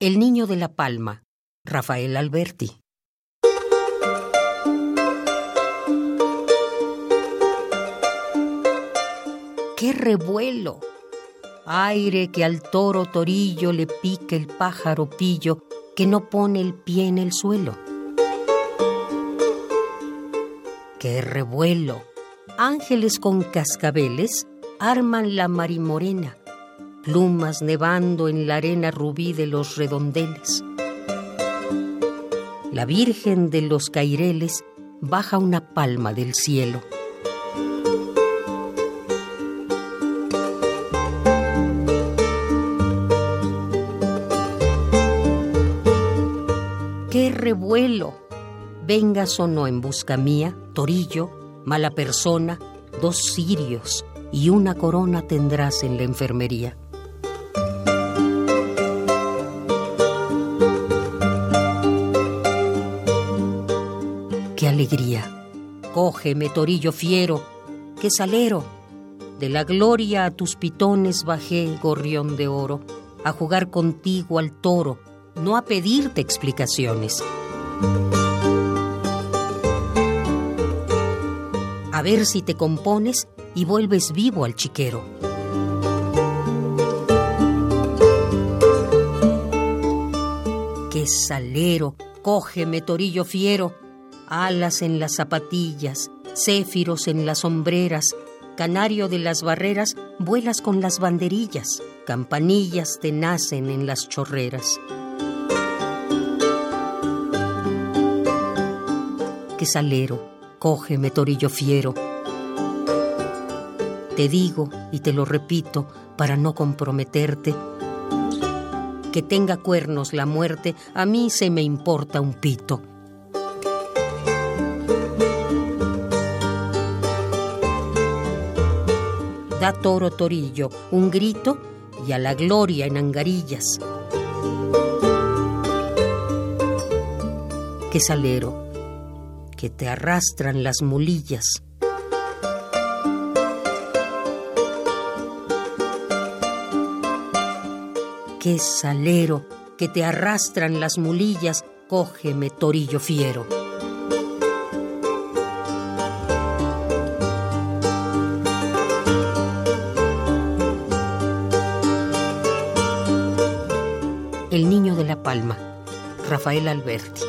El niño de la palma, Rafael Alberti. ¡Qué revuelo! Aire que al toro torillo le pique el pájaro pillo que no pone el pie en el suelo. ¡Qué revuelo! Ángeles con cascabeles arman la marimorena plumas nevando en la arena rubí de los redondeles. La Virgen de los Caireles baja una palma del cielo. ¡Qué revuelo! Vengas o no en busca mía, torillo, mala persona, dos cirios y una corona tendrás en la enfermería. Alegría. Cógeme, torillo fiero, qué salero. De la gloria a tus pitones bajé, gorrión de oro, a jugar contigo al toro, no a pedirte explicaciones. A ver si te compones y vuelves vivo al chiquero. Qué salero, cógeme, torillo fiero, alas en las zapatillas, céfiros en las sombreras, canario de las barreras, vuelas con las banderillas, campanillas te nacen en las chorreras. Que salero, cógeme torillo fiero. Te digo y te lo repito para no comprometerte, que tenga cuernos la muerte, a mí se me importa un pito. Da toro torillo un grito y a la gloria en angarillas. Que salero, que te arrastran las mulillas. Que salero, que te arrastran las mulillas, cógeme torillo fiero. El niño de la palma, Rafael Alberti.